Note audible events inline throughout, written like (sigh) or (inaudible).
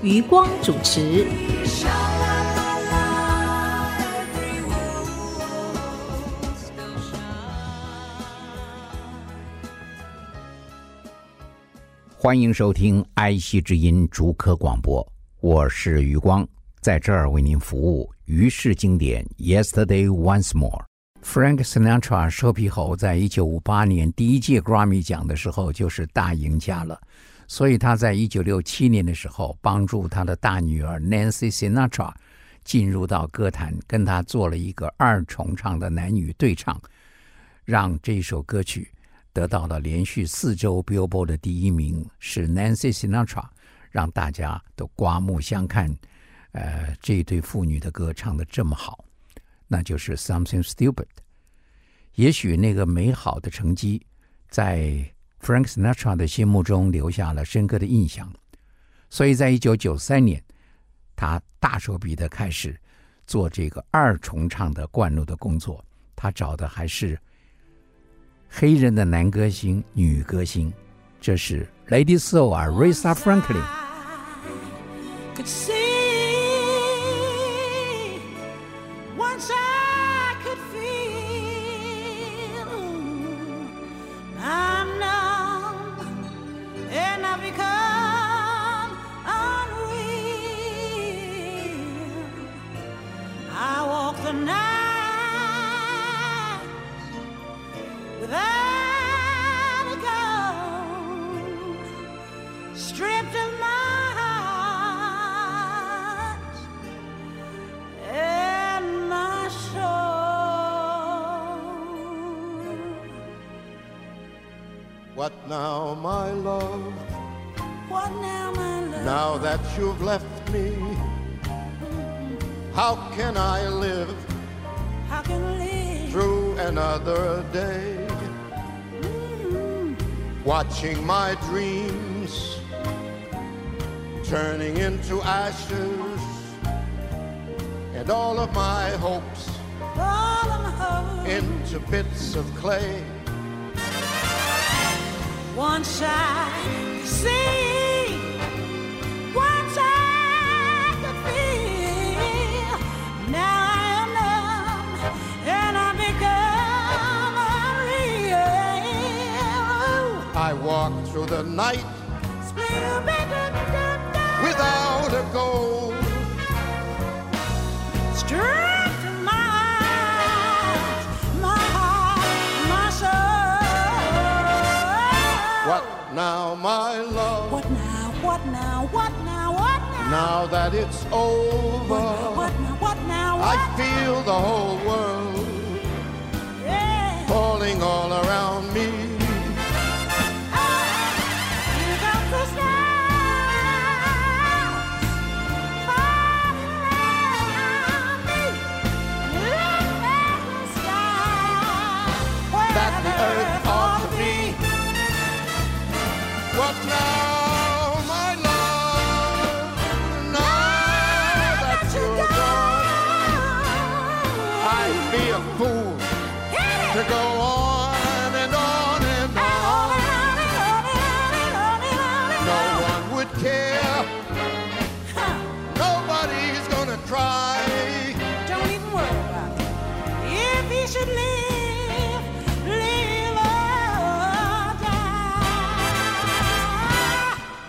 余光主持。欢迎收听《哀惜之音》逐科广播，我是余光，在这儿为您服务。于是经典，Yesterday Once More。Frank Sinatra 瘦皮猴在一九五八年第一届 Grammy 奖的时候就是大赢家了，所以他在一九六七年的时候帮助他的大女儿 Nancy Sinatra 进入到歌坛，跟他做了一个二重唱的男女对唱，让这首歌曲。得到了连续四周 Billboard 的第一名，是 Nancy Sinatra，让大家都刮目相看。呃，这对父女的歌唱的这么好，那就是 Something Stupid。也许那个美好的成绩，在 Frank Sinatra 的心目中留下了深刻的印象。所以在一九九三年，他大手笔的开始做这个二重唱的灌录的工作。他找的还是。黑人的男歌星、女歌星，这是 Lady Soul 啊，Risa Franklin。Of clay. Once I could see, once I could feel. Now I am numb and I become unreal. I walk through the night Split now, my love? What now? What now? What now? What now? Now that it's over, What now? What now? I What I feel the whole world Yeah. falling all around me.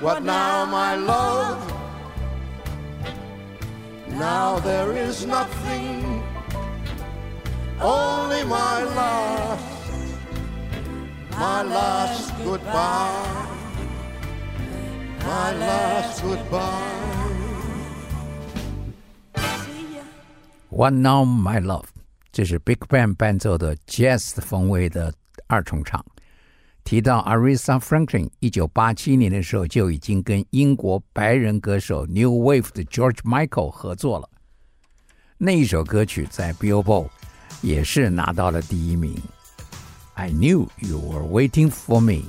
But now, my love, now there is nothing, only my last, my last goodbye, my last goodbye. What Now My Love，这是 Big Band 伴奏的 Jazz 风味的二重唱。提到 Aretha Franklin，一九八七年的时候就已经跟英国白人歌手 New Wave 的 George Michael 合作了。那一首歌曲在 Billboard 也是拿到了第一名。I knew you were waiting for me。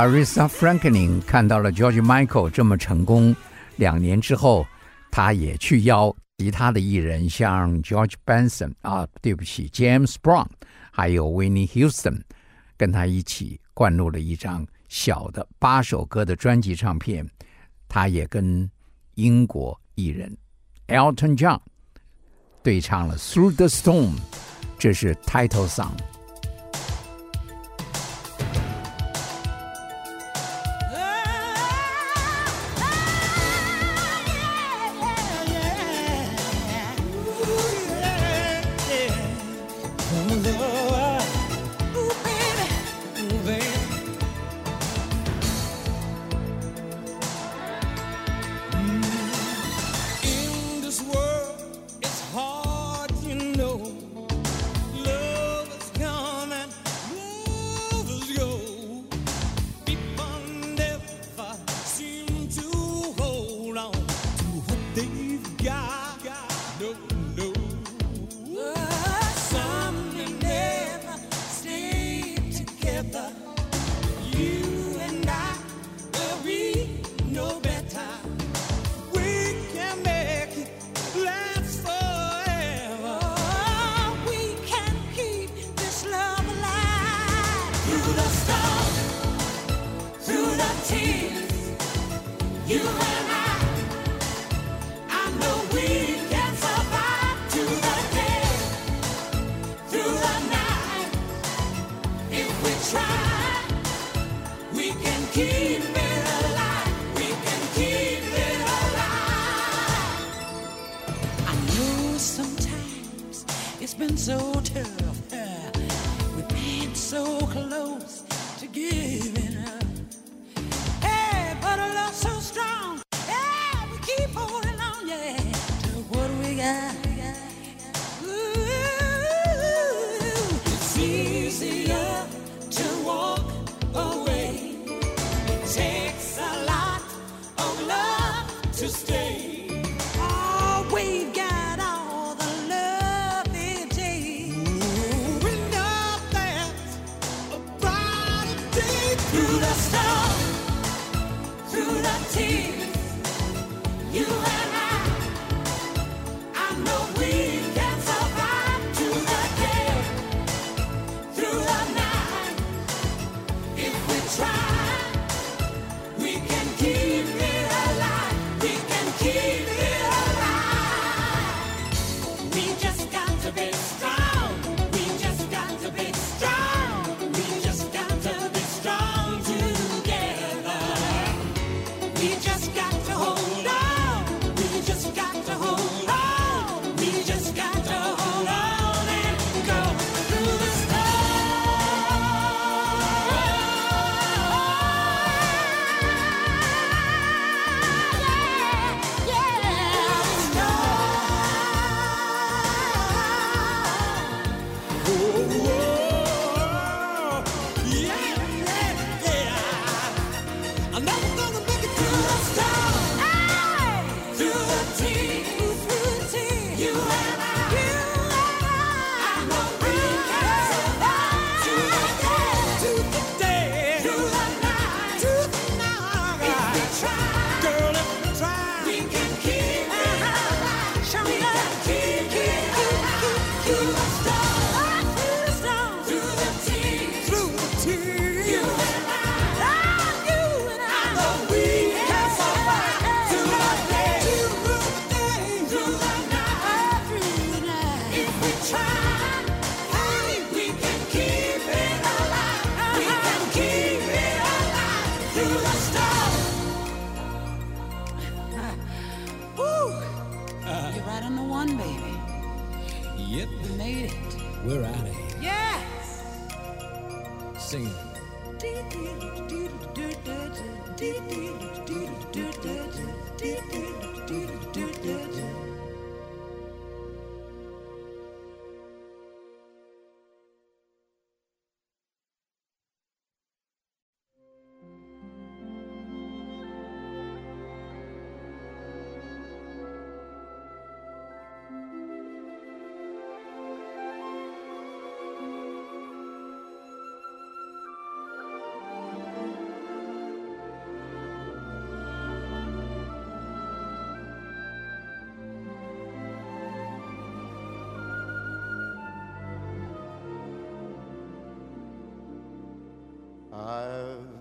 Arisa Franklin 看到了 George Michael 这么成功，两年之后，他也去邀其他的艺人，像 George Benson 啊，对不起 James Brown，还有 w i n n i e Houston，跟他一起灌录了一张小的八首歌的专辑唱片。他也跟英国艺人 Elton John 对唱了《Through the Storm》，这是 Title Song。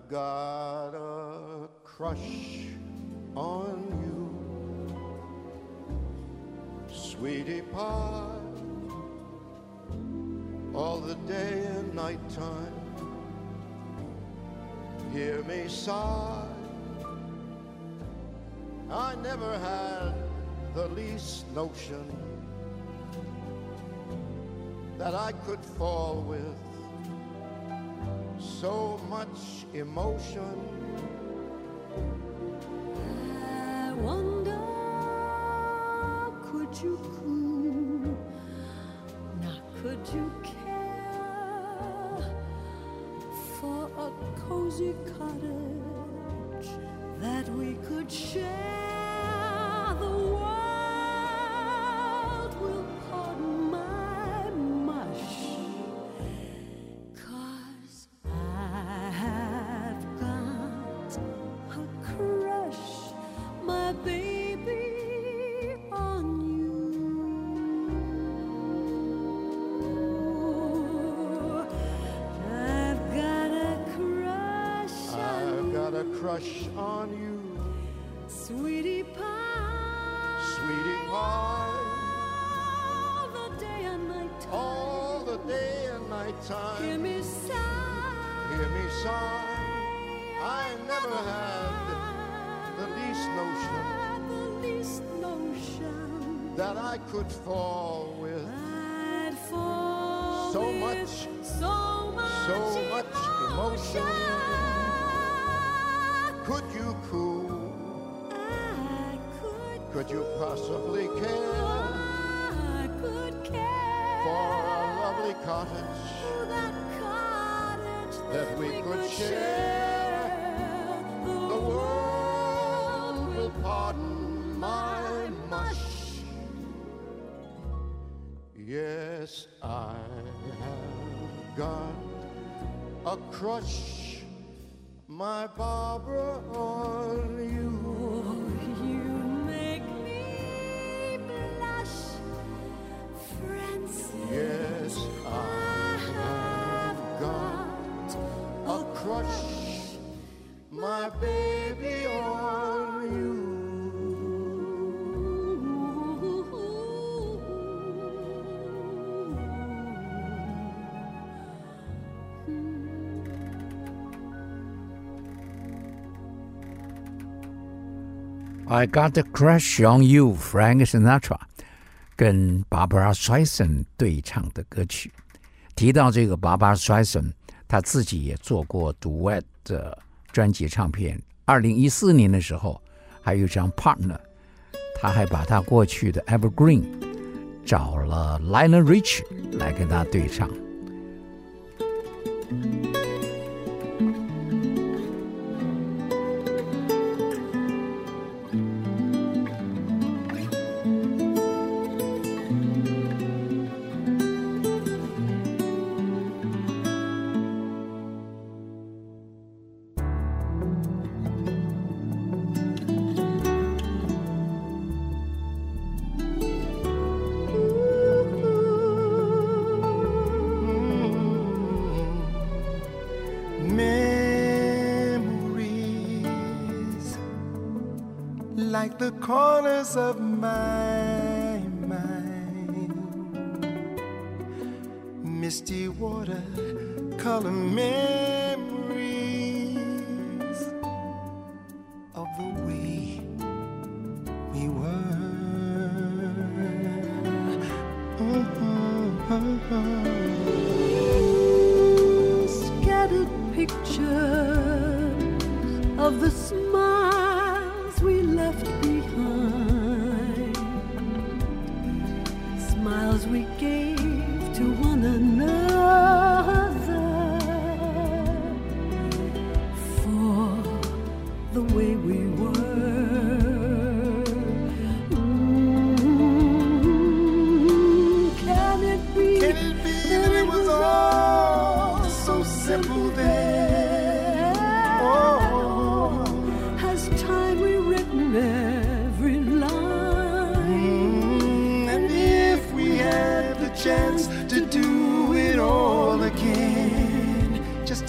got a crush on you, sweetie pie. All the day and night time, hear me sigh. I never had the least notion that I could fall with so much emotion. I wonder, could you? crush on you. Sweetie pie. Sweetie pie. All the day and night time. All the day and night time. Hear me sigh. Hear me sigh. I never had the least notion. The least notion. That I could fall with. I'd fall so with much. So much. So much emotion. emotion. Could you cool? I could, Could you possibly care care for a lovely cottage that cottage that we could share? The world will pardon my mush. Yes, I have got a crush, my Barbara, on I got a crush on you, Frank Sinatra，跟 Barbara Streisand 对唱的歌曲。提到这个 Barbara Streisand，她自己也做过 duet 的专辑唱片。二零一四年的时候，还有一张 Partner，她还把她过去的 Evergreen 找了 Lionel Rich 来跟她对唱。The corners of my mind. Misty water, color memories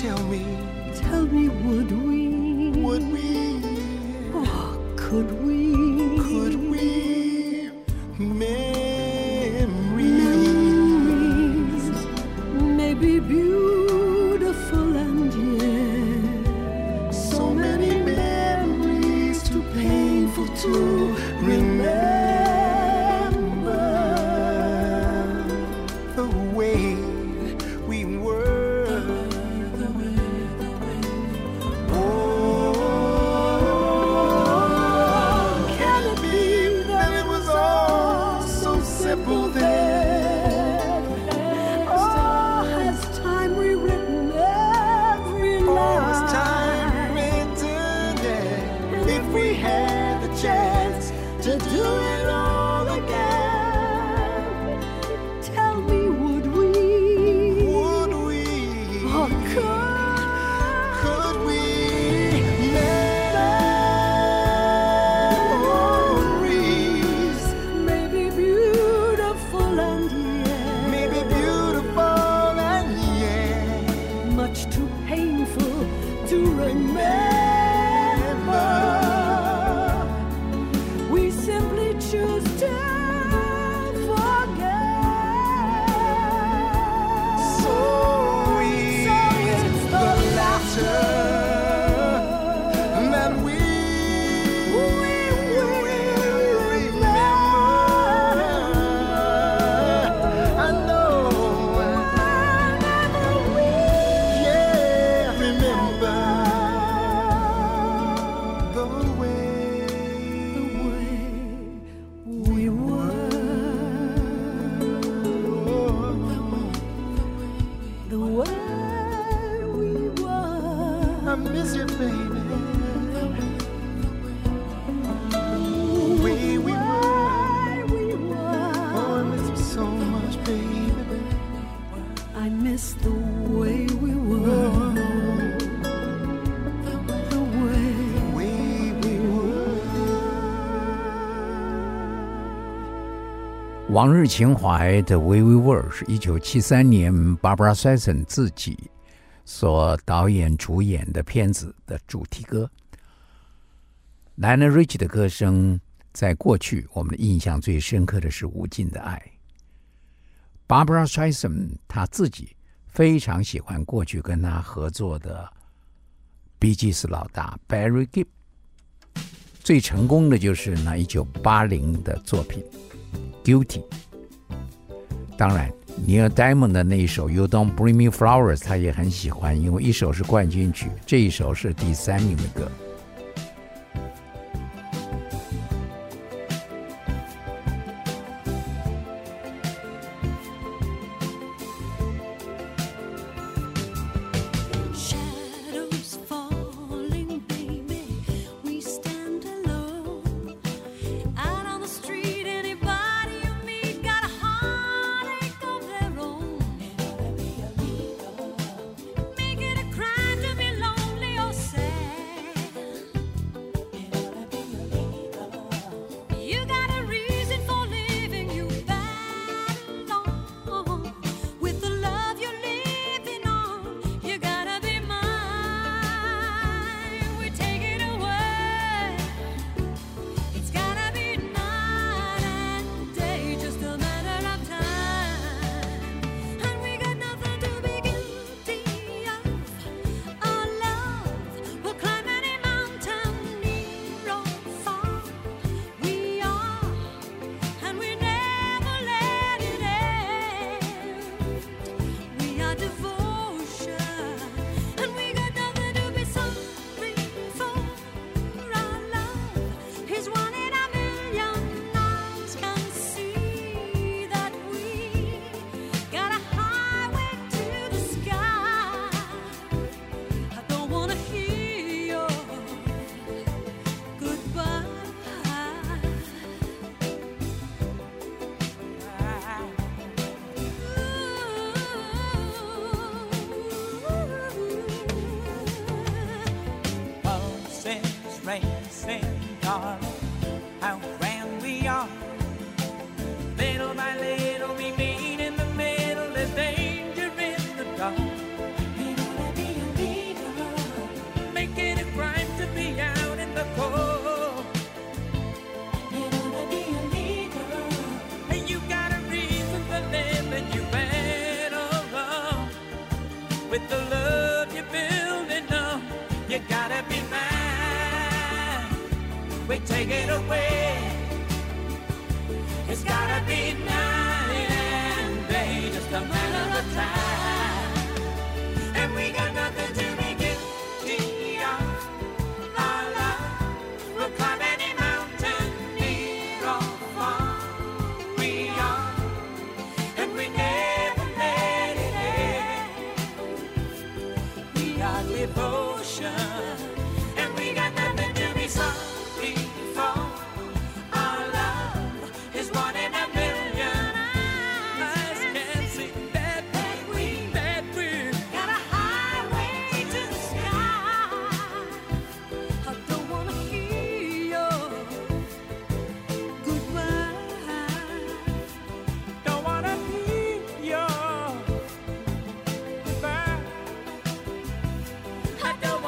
tell me, Tell me, would we? would we? Oh, could we? Could we? Laughter 往日情怀的 w e w e w o r 是一九七三年 Barbara s e s s o n 自己所导演主演的片子的主题歌。Lana r i c h 的歌声，在过去我们的印象最深刻的是《无尽的爱》。Barbara s e s s o n 他自己非常喜欢过去跟他合作的 B G S 老大 Barry Gibb，最成功的就是那一九八零的作品。Guilty。当然，Neil Diamond 的那一首 You Don't Bring Me Flowers 他也很喜欢，因为一首是冠军曲，这一首是第三名的歌。racing car. we take it away. It's gotta be night and day, just a matter of time. had the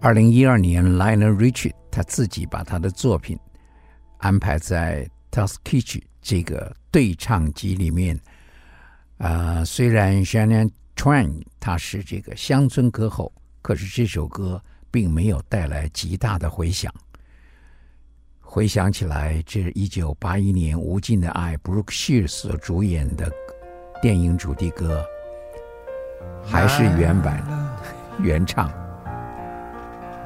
二零一二年，Lionel Richie 他自己把他的作品安排在 Tuskegee 这个对唱集里面。啊、虽然 Shannon Twain 他是这个乡村歌后，可是这首歌并没有带来极大的回响。回想起来，这是一九八一年《无尽的爱》，Brooke Shields 所主演的电影主题歌，还是原版原唱。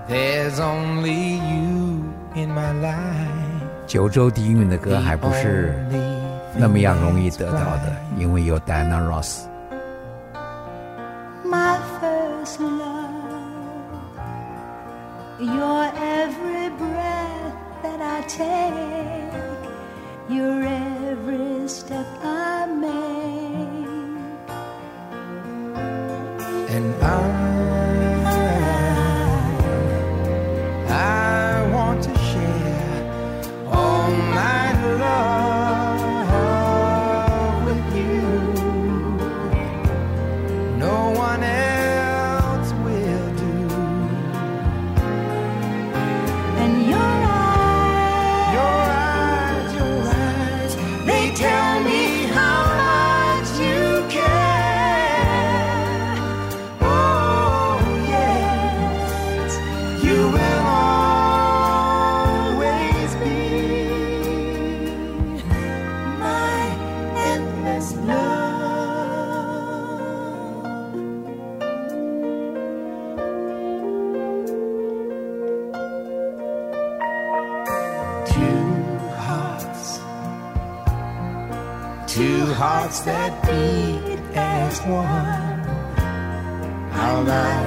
There's only you in my life. 九州第一名的歌还不是那么样容易得到的，因为有 Diana Ross。my first love. Your every breath that I take, your every step I make. And I,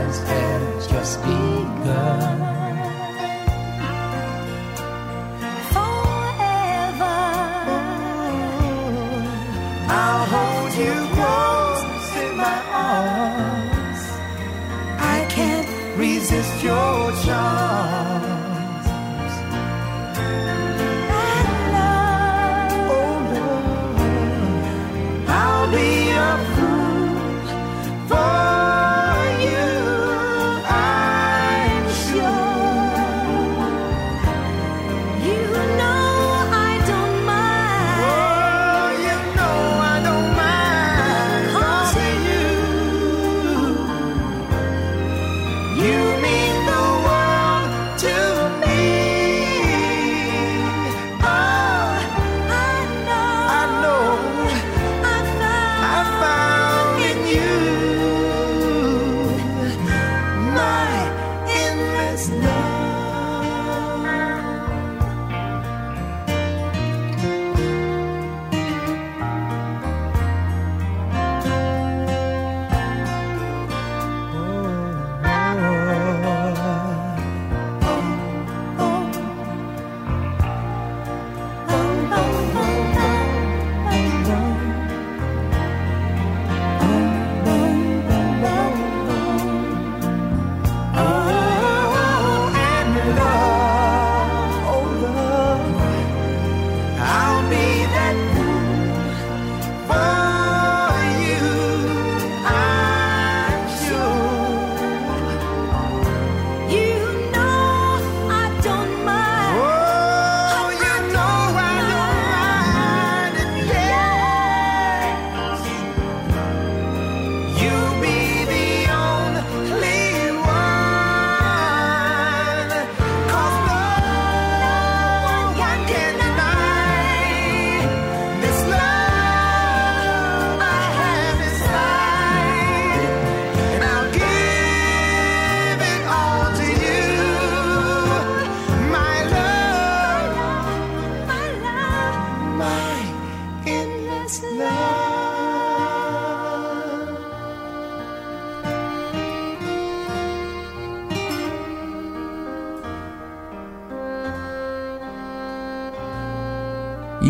Lives just begun.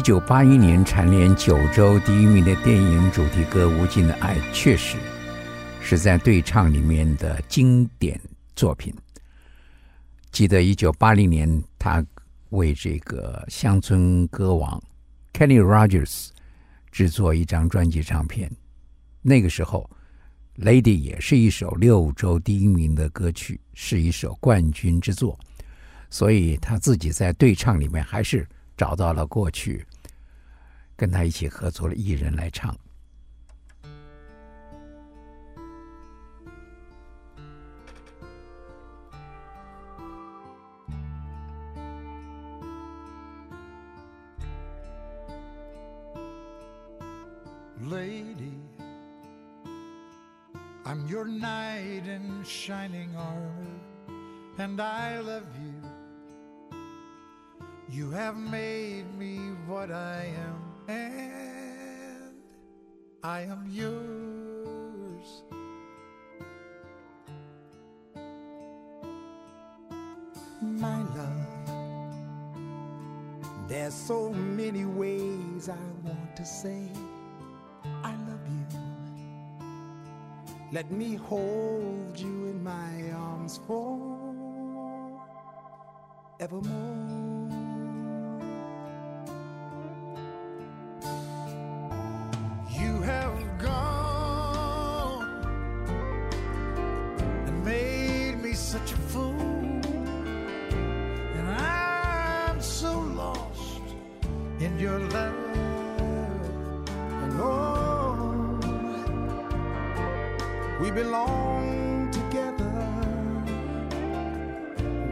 九八一年蝉联九州第一名的电影主题歌《无尽的爱》，确实是在对唱里面的经典作品。记得一九八零年，他为这个乡村歌王 Kenny Rogers 制作一张专辑唱片，那个时候 Lady 也是一首六周第一名的歌曲，是一首冠军之作，所以他自己在对唱里面还是找到了过去跟他一起合作的艺人来唱。 Lady, I'm your knight in shining armor, and I love you. You have made me what I am, and I am yours. My love, there's so many ways I want to say I love you. Let me hold you in my arms forevermore. Your love. And oh, we belong together.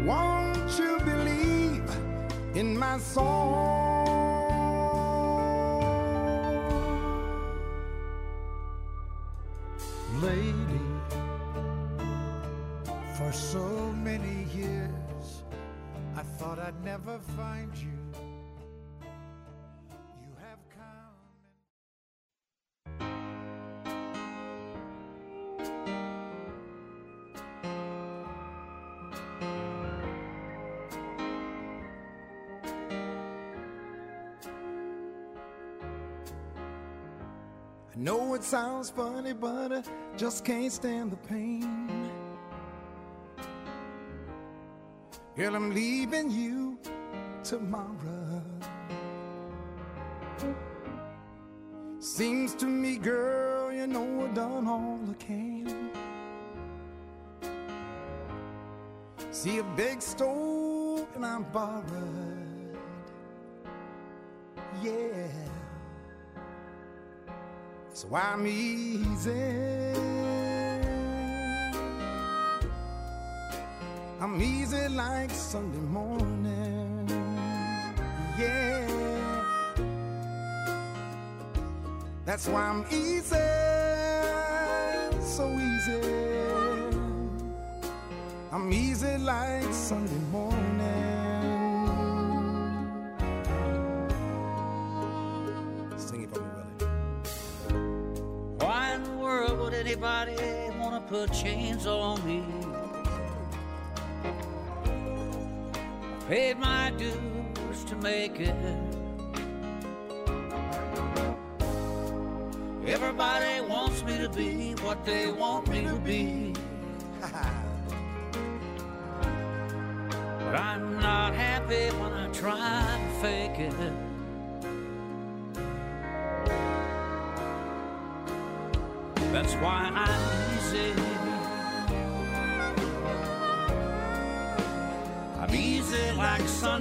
Won't you believe in my song? I know it sounds funny, but I just can't stand the pain. Girl, I'm leaving you tomorrow. Seems to me, girl, you know I've done all I can. See a big stove and I'm borrowed. Yeah. So I'm easy. I'm easy like Sunday morning. Yeah. That's why I'm easy. So easy. I'm easy like Sunday morning. Put chains on me? I paid my dues to make it. Everybody wants me to be what they want me to be. (laughs) But I'm not happy when I try to fake it. That's why I'm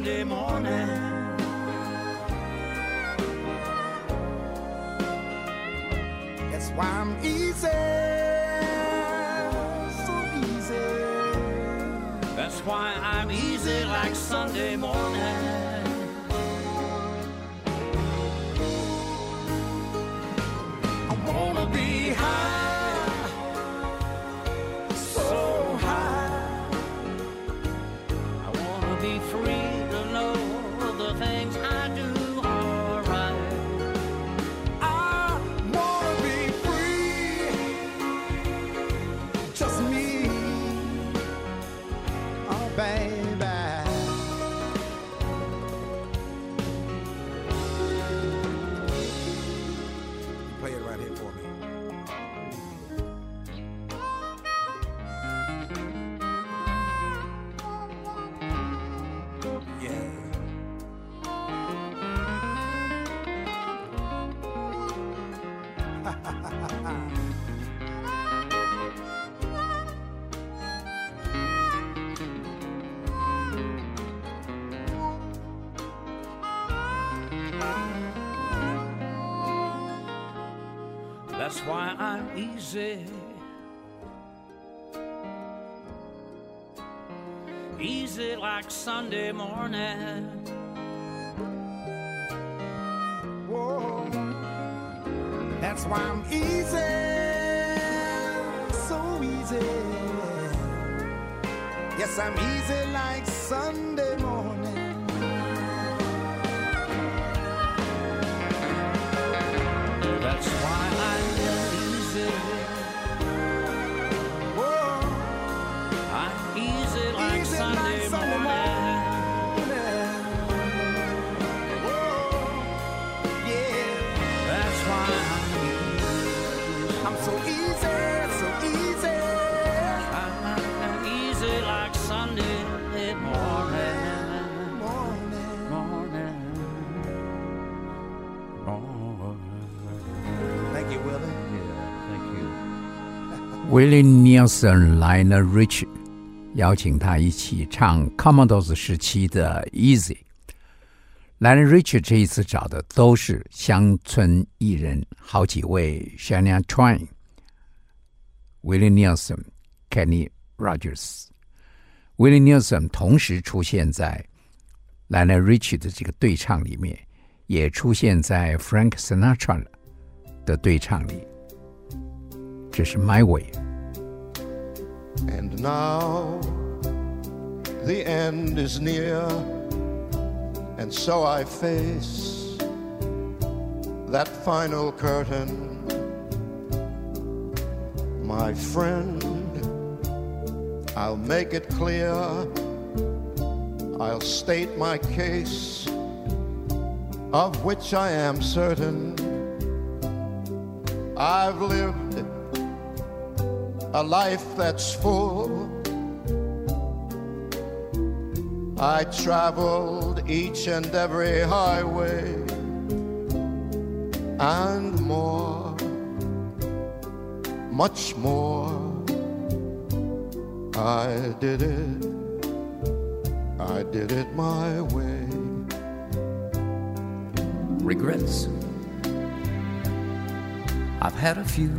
Sunday morning. That's why I'm easy. So easy. That's why I'm easy like Sunday morning. Why I'm easy. Easy like Sunday morning. Whoa. That's why I'm easy, so easy. Yes, I'm easy like Sunday Willie Nelson、Lionel Rich 邀请他一起唱 Commodores 时期的 Easy。Lionel Rich 这一次找的都是乡村艺人，好几位 Shania Twain、Willie Nelson、Kenny Rogers。Willie Nelson 同时出现在 Lionel Rich 的这个对唱里面，也出现在 Frank Sinatra 的对唱里。这是 My Way。And now the end is near, and so I face that final curtain. My friend, I'll make it clear, I'll state my case, of which I am certain. I've lived a life that's full. I traveled each and every highway and more, much more. I did it, I did it my way. Regrets. I've had a few.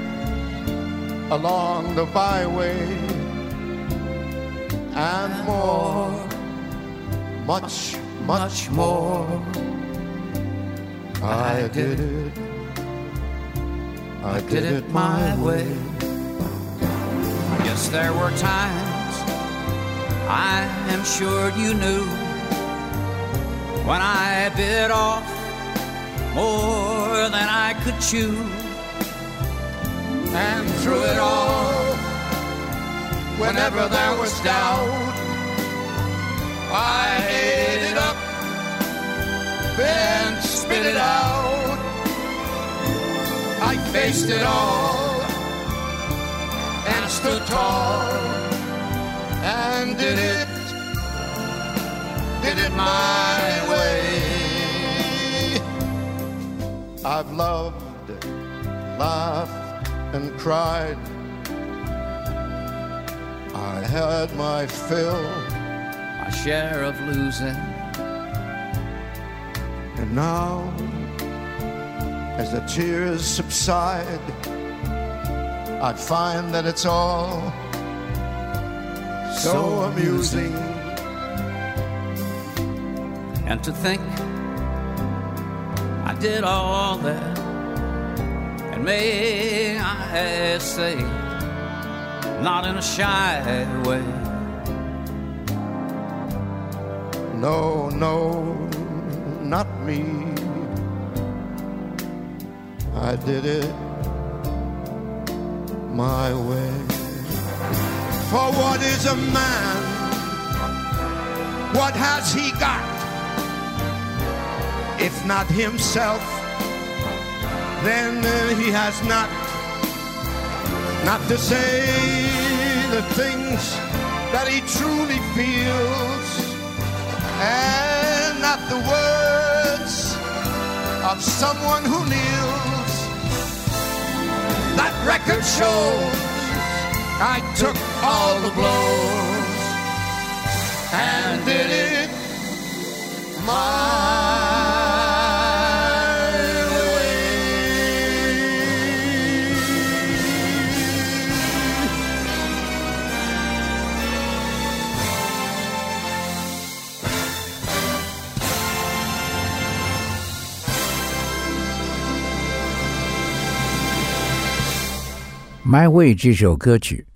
along the byway, and more, much, much more. I did it, I did it my way. Yes, there were times I am sure you knew when I bit off more than I could chew. And through it all, whenever there was doubt, I ate it up, then spit it out. I faced it all and stood tall and did it, did it my way. I've loved, laughed, and cried. I had my fill, My share of losing. and now, as the tears subside, I find that it's all so amusing. And to think I did all that, may I say, not in a shy way. No, no, not me. I did it my way. For what is a man? What has he got? If not himself, then he has not Not to say the things that he truly feels, and not the words of someone who kneels. That record shows I took all the blows and did it my My Way》这首歌曲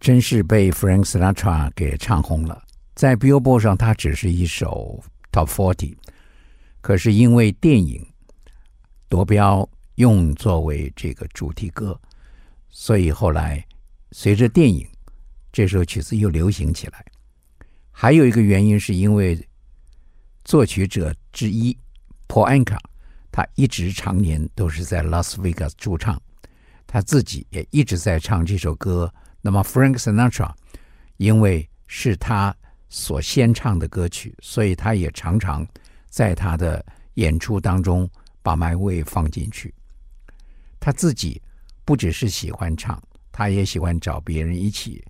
真是被 Frank Sinatra 给唱红了，在 Billboard 上它只是一首 Top Forty，可是因为电影夺标用作为这个主题歌，所以后来随着电影这首曲子又流行起来。还有一个原因是因为作曲者之一 Paul Anka，他一直常年都是在拉斯维加斯驻唱。他自己也一直在唱这首歌。那么 Frank Sinatra 因为是他所先唱的歌曲，所以他也常常在他的演出当中把 My Way 放进去。他自己不只是喜欢唱，他也喜欢找别人一起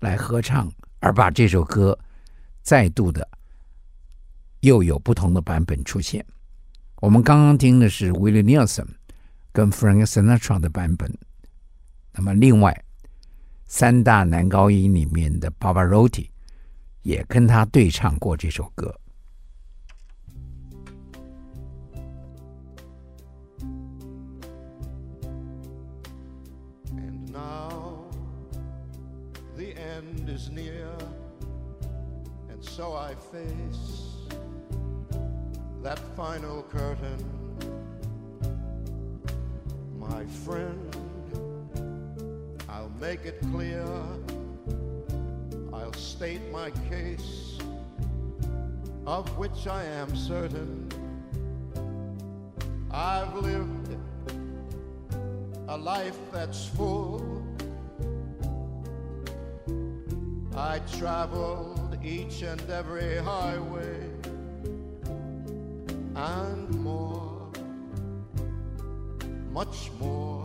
来合唱，而把这首歌再度的又有不同的版本出现。我们刚刚听的是 Willie Nelson 跟 Frank Sinatra 的版本。那么，另外三大男高音里面的 Pavarotti 也跟他对唱过这首歌。 And now the end is near, and so I face that final curtain. my friend, I'll make it clear, I'll state my case, of which I am certain. I've lived a life that's full. I traveled each and every highway and more, much more.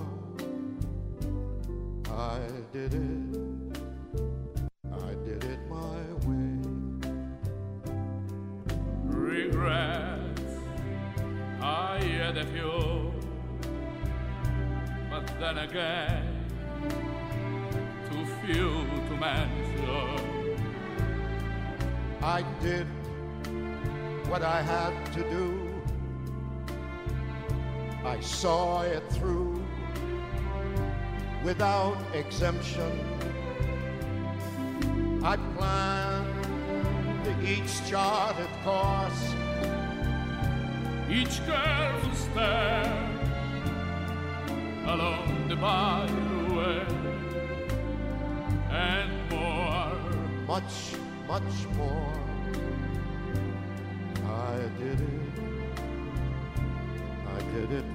I did it, I did it my way. regrets. I had a few, but then again, too few to mention. I did what I had to do. I saw it through without exemption. I planned each charted course. Each careful step along the byway and more. much, much more.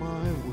My